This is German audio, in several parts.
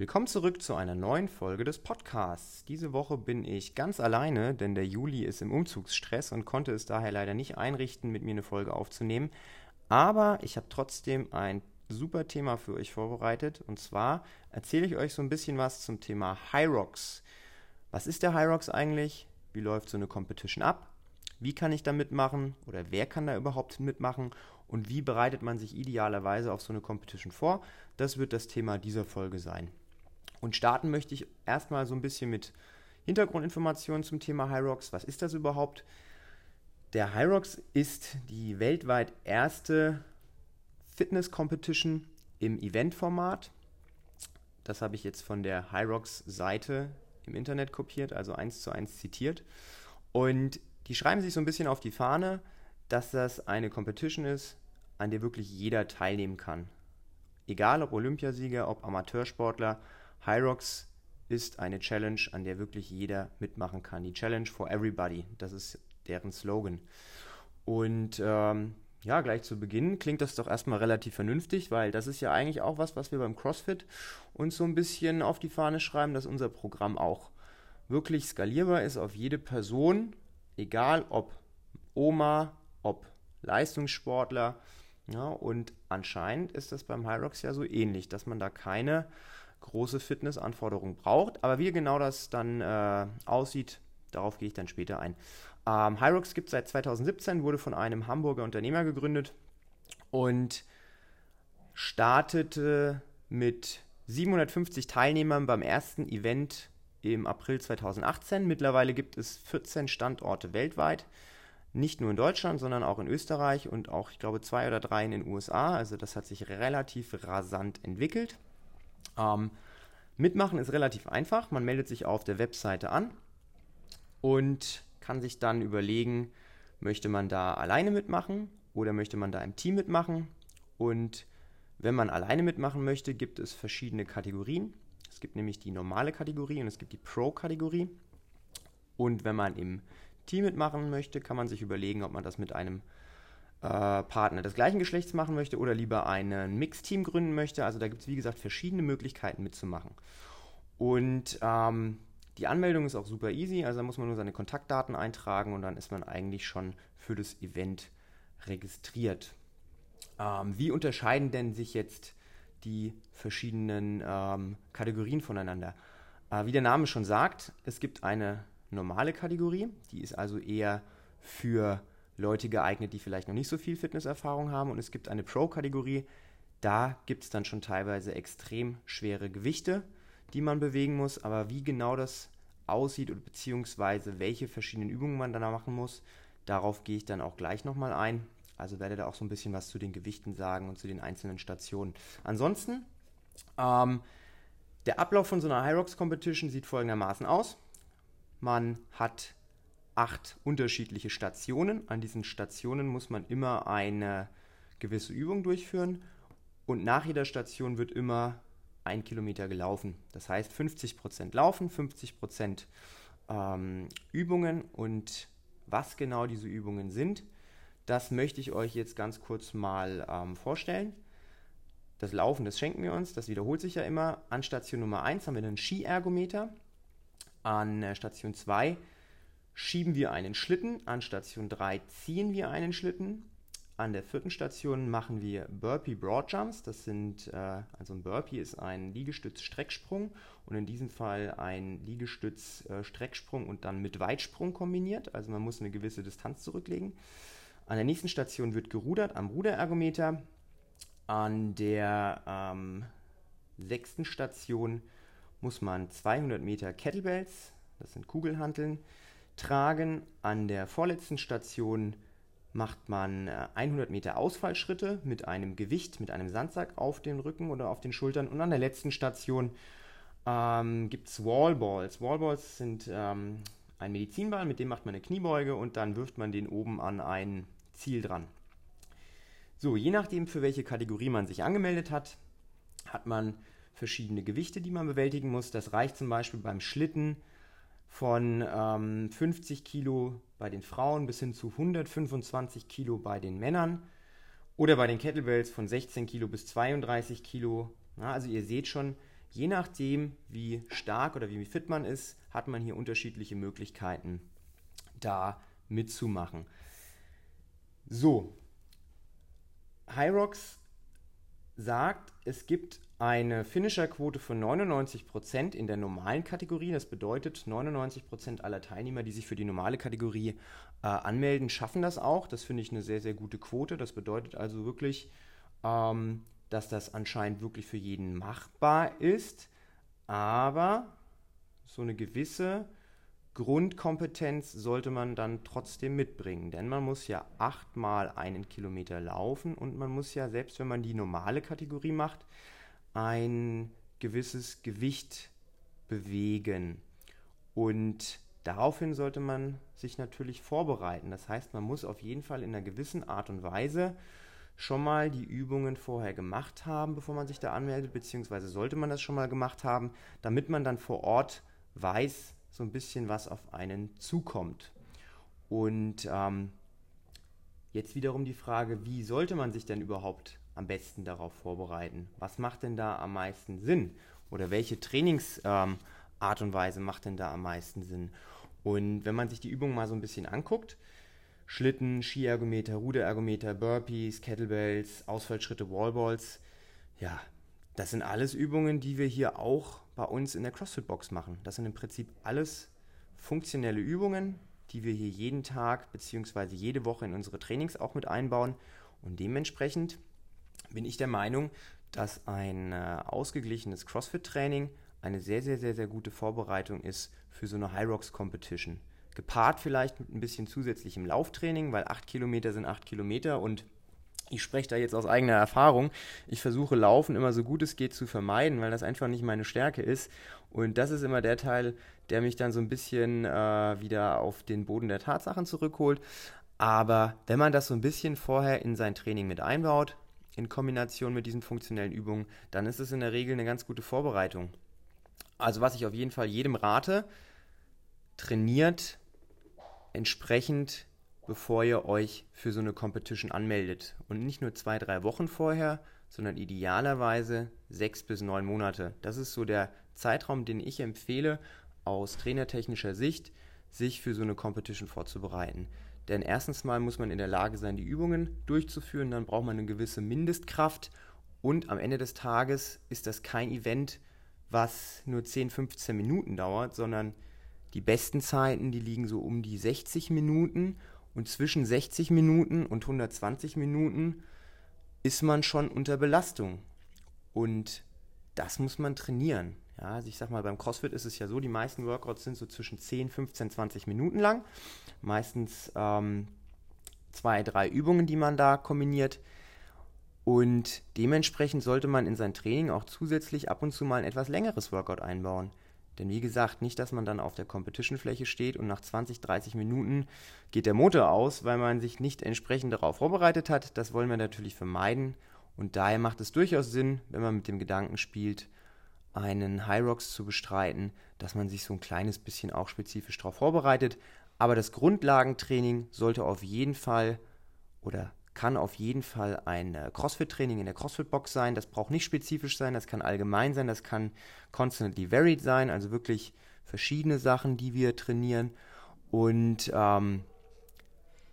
Willkommen zurück zu einer neuen Folge des Podcasts. Diese Woche bin ich ganz alleine, denn der Juli ist im Umzugsstress und konnte es daher leider nicht einrichten, mit mir eine Folge aufzunehmen. Aber ich habe trotzdem ein super Thema für euch vorbereitet. Und zwar erzähle ich euch so ein bisschen was zum Thema Rocks. Was ist der Rocks eigentlich? Wie läuft so eine Competition ab? Wie kann ich da mitmachen oder wer kann da überhaupt mitmachen und wie bereitet man sich idealerweise auf so eine Competition vor? Das wird das Thema dieser Folge sein. Und starten möchte ich erstmal so ein bisschen mit Hintergrundinformationen zum Thema Hyrox. Was ist das überhaupt? Der Hyrox ist die weltweit erste Fitness-Competition im Eventformat. Das habe ich jetzt von der Hyrox-Seite im Internet kopiert, also eins zu eins zitiert. Und die schreiben sich so ein bisschen auf die Fahne, dass das eine Competition ist, an der wirklich jeder teilnehmen kann. Egal ob Olympiasieger, ob Amateursportler, Hyrox ist eine Challenge, an der wirklich jeder mitmachen kann. Die Challenge for Everybody, das ist deren Slogan. Und ähm, ja, gleich zu Beginn klingt das doch erstmal relativ vernünftig, weil das ist ja eigentlich auch was, was wir beim CrossFit uns so ein bisschen auf die Fahne schreiben, dass unser Programm auch wirklich skalierbar ist auf jede Person, egal ob Oma, ob Leistungssportler. Ja, und anscheinend ist das beim Hyrox ja so ähnlich, dass man da keine große Fitnessanforderungen braucht. Aber wie genau das dann äh, aussieht, darauf gehe ich dann später ein. Ähm, Hyrox gibt es seit 2017, wurde von einem Hamburger Unternehmer gegründet und startete mit 750 Teilnehmern beim ersten Event im April 2018. Mittlerweile gibt es 14 Standorte weltweit. Nicht nur in Deutschland, sondern auch in Österreich und auch, ich glaube, zwei oder drei in den USA. Also das hat sich relativ rasant entwickelt. Ähm, mitmachen ist relativ einfach. Man meldet sich auf der Webseite an und kann sich dann überlegen, möchte man da alleine mitmachen oder möchte man da im Team mitmachen. Und wenn man alleine mitmachen möchte, gibt es verschiedene Kategorien. Es gibt nämlich die normale Kategorie und es gibt die Pro-Kategorie. Und wenn man im Team mitmachen möchte, kann man sich überlegen, ob man das mit einem äh, Partner des gleichen Geschlechts machen möchte oder lieber ein Mixteam gründen möchte. Also da gibt es, wie gesagt, verschiedene Möglichkeiten mitzumachen. Und ähm, die Anmeldung ist auch super easy, also da muss man nur seine Kontaktdaten eintragen und dann ist man eigentlich schon für das Event registriert. Ähm, wie unterscheiden denn sich jetzt die verschiedenen ähm, Kategorien voneinander? Äh, wie der Name schon sagt, es gibt eine normale Kategorie, die ist also eher für Leute geeignet, die vielleicht noch nicht so viel Fitnesserfahrung haben. Und es gibt eine Pro-Kategorie, da gibt es dann schon teilweise extrem schwere Gewichte, die man bewegen muss. Aber wie genau das aussieht oder beziehungsweise welche verschiedenen Übungen man dann machen muss, darauf gehe ich dann auch gleich nochmal ein. Also werde da auch so ein bisschen was zu den Gewichten sagen und zu den einzelnen Stationen. Ansonsten, ähm, der Ablauf von so einer High Rocks Competition sieht folgendermaßen aus. Man hat acht unterschiedliche Stationen. An diesen Stationen muss man immer eine gewisse Übung durchführen und nach jeder Station wird immer ein Kilometer gelaufen. Das heißt 50% Laufen, 50% ähm, Übungen und was genau diese Übungen sind, das möchte ich euch jetzt ganz kurz mal ähm, vorstellen. Das Laufen, das schenken wir uns, das wiederholt sich ja immer. An Station Nummer 1 haben wir einen Skiergometer. An äh, Station 2 schieben wir einen Schlitten, an Station 3 ziehen wir einen Schlitten, an der vierten Station machen wir Burpee Broad Jumps. Das sind, äh, also ein Burpee ist ein Liegestütz-Strecksprung und in diesem Fall ein Liegestütz-Strecksprung und dann mit Weitsprung kombiniert. Also man muss eine gewisse Distanz zurücklegen. An der nächsten Station wird gerudert am Ruderergometer. An der ähm, sechsten Station muss man 200 Meter Kettlebells, das sind Kugelhanteln, tragen. An der vorletzten Station macht man 100 äh, Meter Ausfallschritte mit einem Gewicht, mit einem Sandsack auf den Rücken oder auf den Schultern. Und an der letzten Station ähm, gibt es Wallballs. Wallballs sind ähm, ein Medizinball, mit dem macht man eine Kniebeuge und dann wirft man den oben an ein Ziel dran. So, je nachdem, für welche Kategorie man sich angemeldet hat, hat man verschiedene Gewichte, die man bewältigen muss. Das reicht zum Beispiel beim Schlitten von ähm, 50 Kilo bei den Frauen bis hin zu 125 Kilo bei den Männern oder bei den Kettlebells von 16 Kilo bis 32 Kilo. Ja, also ihr seht schon, je nachdem, wie stark oder wie fit man ist, hat man hier unterschiedliche Möglichkeiten, da mitzumachen. So, Hyrox sagt, es gibt eine Finisher-Quote von 99% in der normalen Kategorie. Das bedeutet, 99% aller Teilnehmer, die sich für die normale Kategorie äh, anmelden, schaffen das auch. Das finde ich eine sehr, sehr gute Quote. Das bedeutet also wirklich, ähm, dass das anscheinend wirklich für jeden machbar ist. Aber so eine gewisse Grundkompetenz sollte man dann trotzdem mitbringen, denn man muss ja achtmal einen Kilometer laufen und man muss ja, selbst wenn man die normale Kategorie macht, ein gewisses Gewicht bewegen. Und daraufhin sollte man sich natürlich vorbereiten. Das heißt, man muss auf jeden Fall in einer gewissen Art und Weise schon mal die Übungen vorher gemacht haben, bevor man sich da anmeldet, beziehungsweise sollte man das schon mal gemacht haben, damit man dann vor Ort weiß, so ein bisschen was auf einen zukommt. Und ähm, jetzt wiederum die Frage, wie sollte man sich denn überhaupt am besten darauf vorbereiten? Was macht denn da am meisten Sinn? Oder welche Trainingsart ähm, und Weise macht denn da am meisten Sinn? Und wenn man sich die Übungen mal so ein bisschen anguckt, Schlitten, Skiergometer, Ruderergometer, Burpees, Kettlebells, Ausfallschritte, Wallballs, ja, das sind alles Übungen, die wir hier auch bei uns in der CrossFit-Box machen. Das sind im Prinzip alles funktionelle Übungen, die wir hier jeden Tag bzw. jede Woche in unsere Trainings auch mit einbauen. Und dementsprechend bin ich der Meinung, dass ein äh, ausgeglichenes CrossFit-Training eine sehr, sehr, sehr, sehr gute Vorbereitung ist für so eine High Rocks Competition. Gepaart vielleicht mit ein bisschen zusätzlichem Lauftraining, weil 8 Kilometer sind 8 Kilometer und ich spreche da jetzt aus eigener Erfahrung. Ich versuche Laufen immer so gut es geht zu vermeiden, weil das einfach nicht meine Stärke ist. Und das ist immer der Teil, der mich dann so ein bisschen äh, wieder auf den Boden der Tatsachen zurückholt. Aber wenn man das so ein bisschen vorher in sein Training mit einbaut, in Kombination mit diesen funktionellen Übungen, dann ist es in der Regel eine ganz gute Vorbereitung. Also was ich auf jeden Fall jedem rate, trainiert entsprechend bevor ihr euch für so eine Competition anmeldet. Und nicht nur zwei, drei Wochen vorher, sondern idealerweise sechs bis neun Monate. Das ist so der Zeitraum, den ich empfehle, aus trainertechnischer Sicht, sich für so eine Competition vorzubereiten. Denn erstens mal muss man in der Lage sein, die Übungen durchzuführen, dann braucht man eine gewisse Mindestkraft und am Ende des Tages ist das kein Event, was nur 10, 15 Minuten dauert, sondern die besten Zeiten, die liegen so um die 60 Minuten und zwischen 60 Minuten und 120 Minuten ist man schon unter Belastung. Und das muss man trainieren. Ja, also ich sag mal, beim CrossFit ist es ja so, die meisten Workouts sind so zwischen 10, 15, 20 Minuten lang. Meistens ähm, zwei, drei Übungen, die man da kombiniert. Und dementsprechend sollte man in sein Training auch zusätzlich ab und zu mal ein etwas längeres Workout einbauen. Denn wie gesagt, nicht, dass man dann auf der Competition-Fläche steht und nach 20, 30 Minuten geht der Motor aus, weil man sich nicht entsprechend darauf vorbereitet hat. Das wollen wir natürlich vermeiden. Und daher macht es durchaus Sinn, wenn man mit dem Gedanken spielt, einen High Rocks zu bestreiten, dass man sich so ein kleines bisschen auch spezifisch darauf vorbereitet. Aber das Grundlagentraining sollte auf jeden Fall oder kann auf jeden Fall ein äh, CrossFit-Training in der CrossFit-Box sein. Das braucht nicht spezifisch sein, das kann allgemein sein, das kann constantly varied sein, also wirklich verschiedene Sachen, die wir trainieren. Und ähm,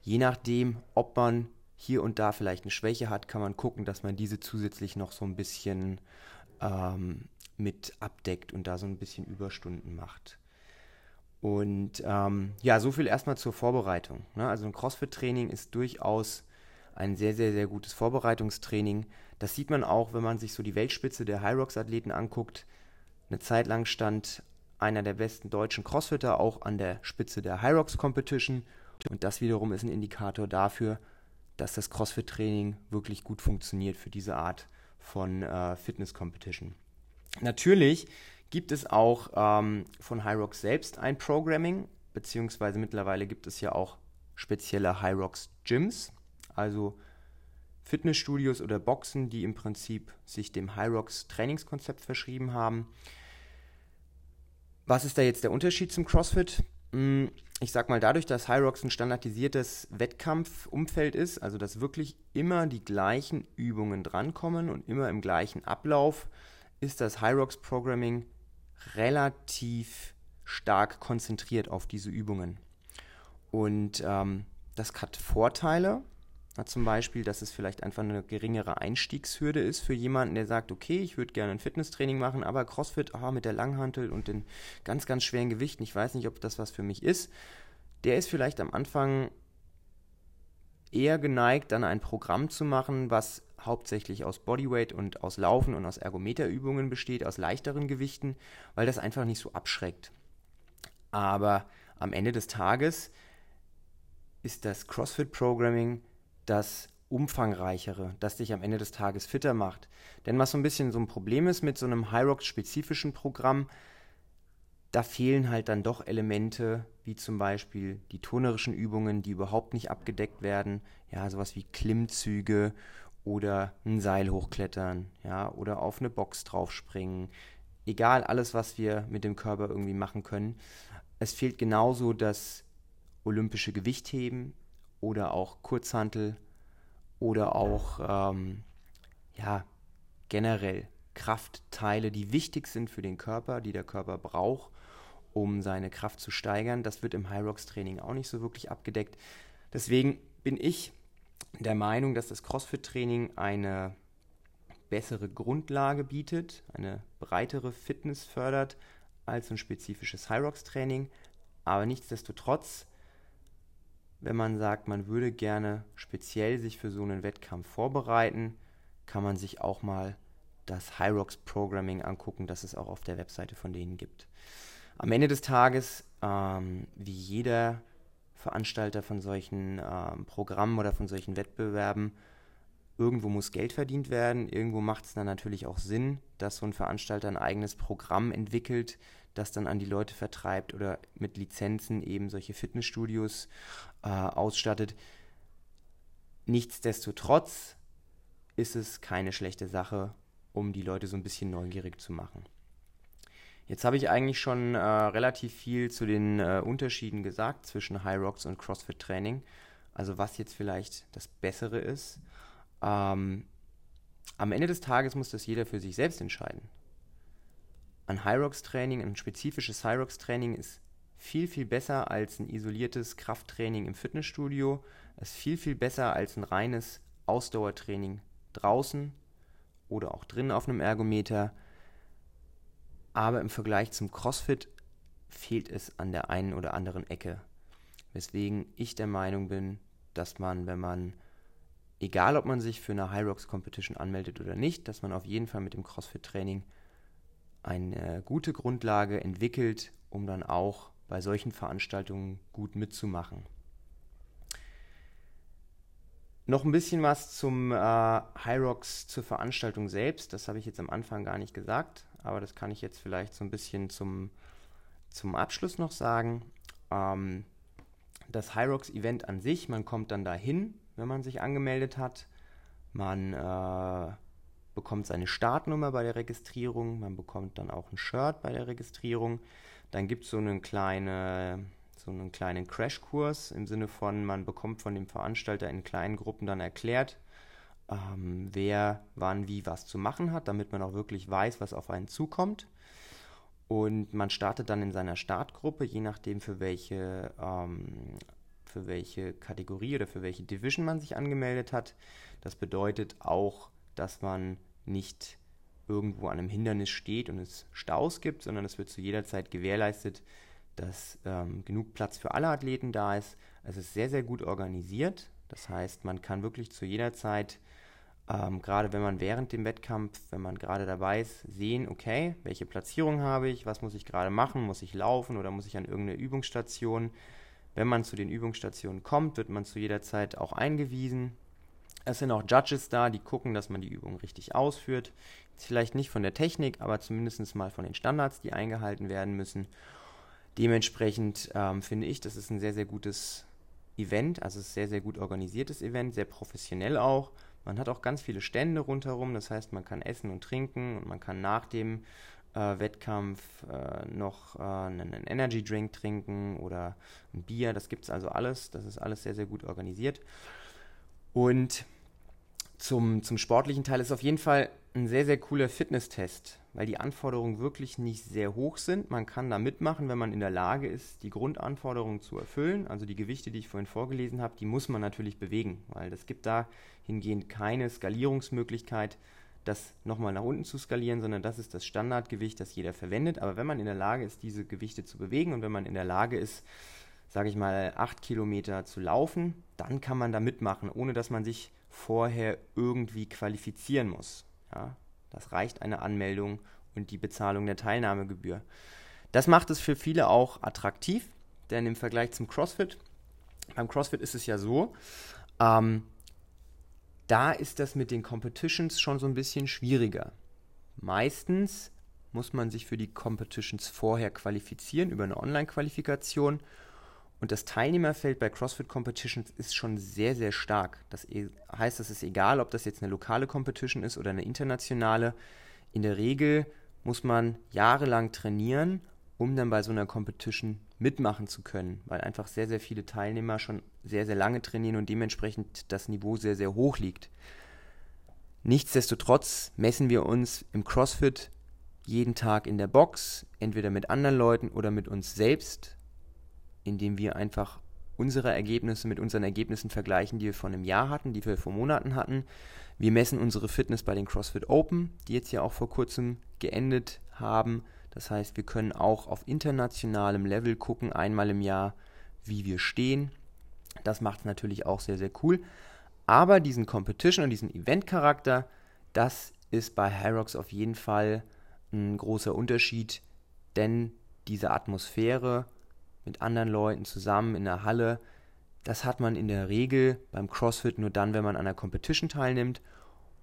je nachdem, ob man hier und da vielleicht eine Schwäche hat, kann man gucken, dass man diese zusätzlich noch so ein bisschen ähm, mit abdeckt und da so ein bisschen Überstunden macht. Und ähm, ja, so viel erstmal zur Vorbereitung. Ne? Also ein CrossFit-Training ist durchaus ein sehr, sehr, sehr gutes Vorbereitungstraining. Das sieht man auch, wenn man sich so die Weltspitze der Hyrox-Athleten anguckt. Eine Zeit lang stand einer der besten deutschen Crossfitter auch an der Spitze der Hyrox Competition. Und das wiederum ist ein Indikator dafür, dass das CrossFit-Training wirklich gut funktioniert für diese Art von äh, Fitness-Competition. Natürlich gibt es auch ähm, von Hyrox selbst ein Programming, beziehungsweise mittlerweile gibt es ja auch spezielle Hyrox Gyms also Fitnessstudios oder Boxen, die im Prinzip sich dem Hyrox Trainingskonzept verschrieben haben. Was ist da jetzt der Unterschied zum CrossFit? Hm, ich sag mal, dadurch, dass Hyrox ein standardisiertes Wettkampfumfeld ist, also dass wirklich immer die gleichen Übungen drankommen und immer im gleichen Ablauf, ist das Hyrox Programming relativ stark konzentriert auf diese Übungen. Und ähm, das hat Vorteile. Na, zum Beispiel, dass es vielleicht einfach eine geringere Einstiegshürde ist für jemanden, der sagt, okay, ich würde gerne ein Fitnesstraining machen, aber CrossFit ah, mit der Langhantel und den ganz, ganz schweren Gewichten, ich weiß nicht, ob das was für mich ist. Der ist vielleicht am Anfang eher geneigt, dann ein Programm zu machen, was hauptsächlich aus Bodyweight und aus Laufen und aus Ergometerübungen besteht, aus leichteren Gewichten, weil das einfach nicht so abschreckt. Aber am Ende des Tages ist das CrossFit-Programming das umfangreichere, das dich am Ende des Tages fitter macht. Denn was so ein bisschen so ein Problem ist mit so einem Hyrox-spezifischen Programm, da fehlen halt dann doch Elemente, wie zum Beispiel die turnerischen Übungen, die überhaupt nicht abgedeckt werden, ja, sowas wie Klimmzüge oder ein Seil hochklettern, ja, oder auf eine Box draufspringen. Egal, alles, was wir mit dem Körper irgendwie machen können. Es fehlt genauso das olympische Gewichtheben oder auch Kurzhantel oder auch ähm, ja, generell Kraftteile, die wichtig sind für den Körper, die der Körper braucht, um seine Kraft zu steigern. Das wird im High Rocks Training auch nicht so wirklich abgedeckt. Deswegen bin ich der Meinung, dass das CrossFit-Training eine bessere Grundlage bietet, eine breitere Fitness fördert als ein spezifisches High Rocks Training. Aber nichtsdestotrotz, wenn man sagt, man würde gerne speziell sich für so einen Wettkampf vorbereiten, kann man sich auch mal das Rocks Programming angucken, das es auch auf der Webseite von denen gibt. Am Ende des Tages, ähm, wie jeder Veranstalter von solchen ähm, Programmen oder von solchen Wettbewerben, irgendwo muss Geld verdient werden, irgendwo macht es dann natürlich auch Sinn, dass so ein Veranstalter ein eigenes Programm entwickelt, das dann an die Leute vertreibt oder mit Lizenzen eben solche Fitnessstudios äh, ausstattet. Nichtsdestotrotz ist es keine schlechte Sache, um die Leute so ein bisschen neugierig zu machen. Jetzt habe ich eigentlich schon äh, relativ viel zu den äh, Unterschieden gesagt zwischen High Rocks und CrossFit Training. Also was jetzt vielleicht das Bessere ist. Ähm, am Ende des Tages muss das jeder für sich selbst entscheiden. Ein High Rocks Training, ein spezifisches High Rocks Training ist viel, viel besser als ein isoliertes Krafttraining im Fitnessstudio. Es ist viel, viel besser als ein reines Ausdauertraining draußen oder auch drinnen auf einem Ergometer aber im Vergleich zum CrossFit fehlt es an der einen oder anderen Ecke. Weswegen ich der Meinung bin, dass man, wenn man, egal ob man sich für eine High Rocks Competition anmeldet oder nicht, dass man auf jeden Fall mit dem CrossFit-Training eine gute Grundlage entwickelt, um dann auch bei solchen Veranstaltungen gut mitzumachen. Noch ein bisschen was zum äh, High Rocks zur Veranstaltung selbst. Das habe ich jetzt am Anfang gar nicht gesagt aber das kann ich jetzt vielleicht so ein bisschen zum, zum Abschluss noch sagen. Ähm, das Hyrox Event an sich, man kommt dann dahin, wenn man sich angemeldet hat. Man äh, bekommt seine Startnummer bei der Registrierung, man bekommt dann auch ein Shirt bei der Registrierung. Dann gibt es so einen, kleine, so einen kleinen Crashkurs im Sinne von, man bekommt von dem Veranstalter in kleinen Gruppen dann erklärt, ähm, wer wann wie was zu machen hat, damit man auch wirklich weiß, was auf einen zukommt. Und man startet dann in seiner Startgruppe, je nachdem für welche, ähm, für welche Kategorie oder für welche Division man sich angemeldet hat. Das bedeutet auch, dass man nicht irgendwo an einem Hindernis steht und es Staus gibt, sondern es wird zu jeder Zeit gewährleistet, dass ähm, genug Platz für alle Athleten da ist. Es ist sehr, sehr gut organisiert. Das heißt, man kann wirklich zu jeder Zeit ähm, gerade wenn man während dem Wettkampf, wenn man gerade dabei ist, sehen, okay, welche Platzierung habe ich, was muss ich gerade machen, muss ich laufen oder muss ich an irgendeine Übungsstation. Wenn man zu den Übungsstationen kommt, wird man zu jeder Zeit auch eingewiesen. Es sind auch Judges da, die gucken, dass man die Übung richtig ausführt. Vielleicht nicht von der Technik, aber zumindest mal von den Standards, die eingehalten werden müssen. Dementsprechend ähm, finde ich, das ist ein sehr, sehr gutes Event, also ein sehr, sehr gut organisiertes Event, sehr professionell auch. Man hat auch ganz viele Stände rundherum, das heißt, man kann essen und trinken und man kann nach dem äh, Wettkampf äh, noch äh, einen, Energy Drink trinken oder ein Bier. Das gibt es also alles. Das ist alles sehr, sehr gut organisiert. Und zum, zum sportlichen Teil ist auf jeden Fall ein sehr, sehr cooler Fitnesstest, weil die Anforderungen wirklich nicht sehr hoch sind. Man kann da mitmachen, wenn man in der Lage ist, die Grundanforderungen zu erfüllen. Also die Gewichte, die ich vorhin vorgelesen habe, die muss man natürlich bewegen, weil es gibt dahingehend keine Skalierungsmöglichkeit, das nochmal nach unten zu skalieren, sondern das ist das Standardgewicht, das jeder verwendet. Aber wenn man in der Lage ist, diese Gewichte zu bewegen und wenn man in der Lage ist, sage ich mal, acht Kilometer zu laufen, dann kann man da mitmachen, ohne dass man sich vorher irgendwie qualifizieren muss. Ja, das reicht eine Anmeldung und die Bezahlung der Teilnahmegebühr. Das macht es für viele auch attraktiv, denn im Vergleich zum CrossFit, beim CrossFit ist es ja so, ähm, da ist das mit den Competitions schon so ein bisschen schwieriger. Meistens muss man sich für die Competitions vorher qualifizieren über eine Online-Qualifikation und das Teilnehmerfeld bei CrossFit Competitions ist schon sehr, sehr stark. Das e, heißt, es ist egal, ob das jetzt eine lokale Competition ist oder eine internationale. In der Regel muss man jahrelang trainieren, um dann bei so einer Competition mitmachen zu können, weil einfach sehr, sehr viele Teilnehmer schon sehr, sehr lange trainieren und dementsprechend das Niveau sehr, sehr hoch liegt. Nichtsdestotrotz messen wir uns im CrossFit jeden Tag in der Box, entweder mit anderen Leuten oder mit uns selbst indem wir einfach unsere Ergebnisse mit unseren Ergebnissen vergleichen, die wir vor einem Jahr hatten, die wir vor Monaten hatten. Wir messen unsere Fitness bei den CrossFit Open, die jetzt ja auch vor kurzem geendet haben. Das heißt, wir können auch auf internationalem Level gucken, einmal im Jahr, wie wir stehen. Das macht es natürlich auch sehr, sehr cool. Aber diesen Competition und diesen Event-Charakter, das ist bei Hyrox auf jeden Fall ein großer Unterschied, denn diese Atmosphäre mit anderen Leuten zusammen in der Halle. Das hat man in der Regel beim CrossFit nur dann, wenn man an einer Competition teilnimmt.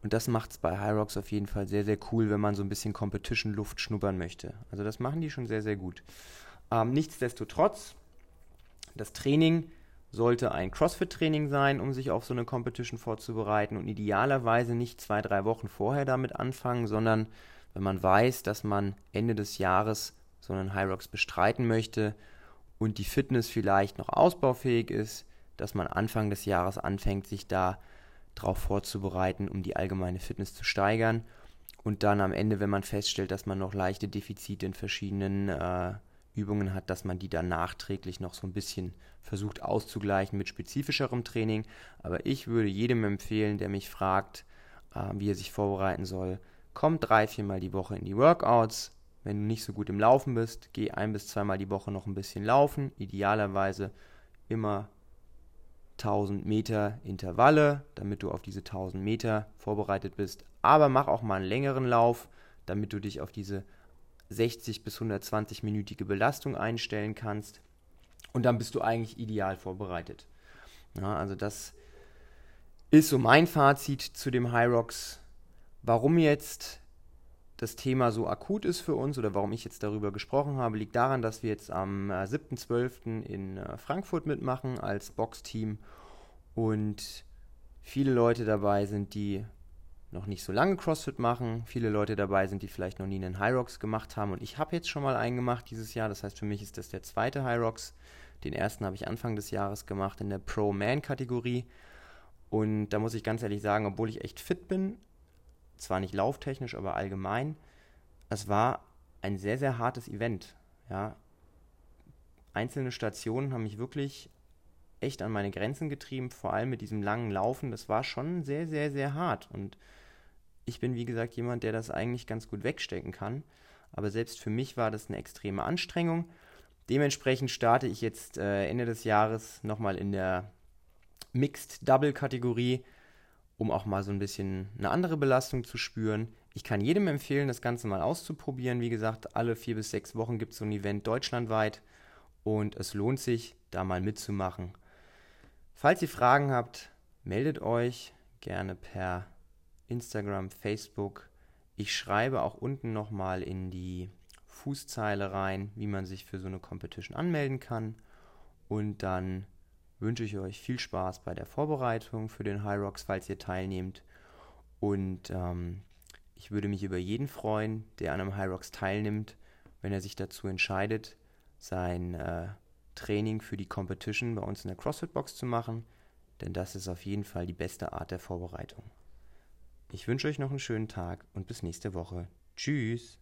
Und das macht es bei High Rocks auf jeden Fall sehr, sehr cool, wenn man so ein bisschen Competition-Luft schnuppern möchte. Also das machen die schon sehr, sehr gut. Ähm, nichtsdestotrotz, das Training sollte ein CrossFit-Training sein, um sich auf so eine Competition vorzubereiten und idealerweise nicht zwei, drei Wochen vorher damit anfangen, sondern wenn man weiß, dass man Ende des Jahres so einen Rocks bestreiten möchte, und die Fitness vielleicht noch ausbaufähig ist, dass man Anfang des Jahres anfängt, sich da darauf vorzubereiten, um die allgemeine Fitness zu steigern. Und dann am Ende, wenn man feststellt, dass man noch leichte Defizite in verschiedenen äh, Übungen hat, dass man die dann nachträglich noch so ein bisschen versucht auszugleichen mit spezifischerem Training. Aber ich würde jedem empfehlen, der mich fragt, äh, wie er sich vorbereiten soll, kommt drei, viermal die Woche in die Workouts, wenn du nicht so gut im Laufen bist, geh ein bis zweimal die Woche noch ein bisschen laufen. Idealerweise immer 1000 Meter Intervalle, damit du auf diese 1000 Meter vorbereitet bist. Aber mach auch mal einen längeren Lauf, damit du dich auf diese 60 bis 120-minütige Belastung einstellen kannst. Und dann bist du eigentlich ideal vorbereitet. Ja, also das ist so mein Fazit zu dem Rocks. Warum jetzt das Thema so akut ist für uns oder warum ich jetzt darüber gesprochen habe, liegt daran, dass wir jetzt am 7.12. Äh, in äh, Frankfurt mitmachen als Boxteam und viele Leute dabei sind, die noch nicht so lange CrossFit machen, viele Leute dabei sind, die vielleicht noch nie einen High Rocks gemacht haben und ich habe jetzt schon mal einen gemacht dieses Jahr, das heißt für mich ist das der zweite High Rocks. Den ersten habe ich Anfang des Jahres gemacht in der Pro-Man-Kategorie und da muss ich ganz ehrlich sagen, obwohl ich echt fit bin, zwar nicht lauftechnisch, aber allgemein. Es war ein sehr, sehr hartes Event. Ja. Einzelne Stationen haben mich wirklich echt an meine Grenzen getrieben, vor allem mit diesem langen Laufen. Das war schon sehr, sehr, sehr hart. Und ich bin, wie gesagt, jemand, der das eigentlich ganz gut wegstecken kann. Aber selbst für mich war das eine extreme Anstrengung. Dementsprechend starte ich jetzt äh, Ende des Jahres nochmal in der Mixed Double Kategorie um auch mal so ein bisschen eine andere Belastung zu spüren. Ich kann jedem empfehlen, das Ganze mal auszuprobieren. Wie gesagt, alle vier bis sechs Wochen gibt es so ein Event deutschlandweit und es lohnt sich, da mal mitzumachen. Falls ihr Fragen habt, meldet euch gerne per Instagram, Facebook. Ich schreibe auch unten nochmal in die Fußzeile rein, wie man sich für so eine Competition anmelden kann. Und dann wünsche ich euch viel Spaß bei der Vorbereitung für den High Rocks, falls ihr teilnehmt. Und ähm, ich würde mich über jeden freuen, der an einem High Rocks teilnimmt, wenn er sich dazu entscheidet, sein äh, Training für die Competition bei uns in der CrossFit Box zu machen, denn das ist auf jeden Fall die beste Art der Vorbereitung. Ich wünsche euch noch einen schönen Tag und bis nächste Woche. Tschüss.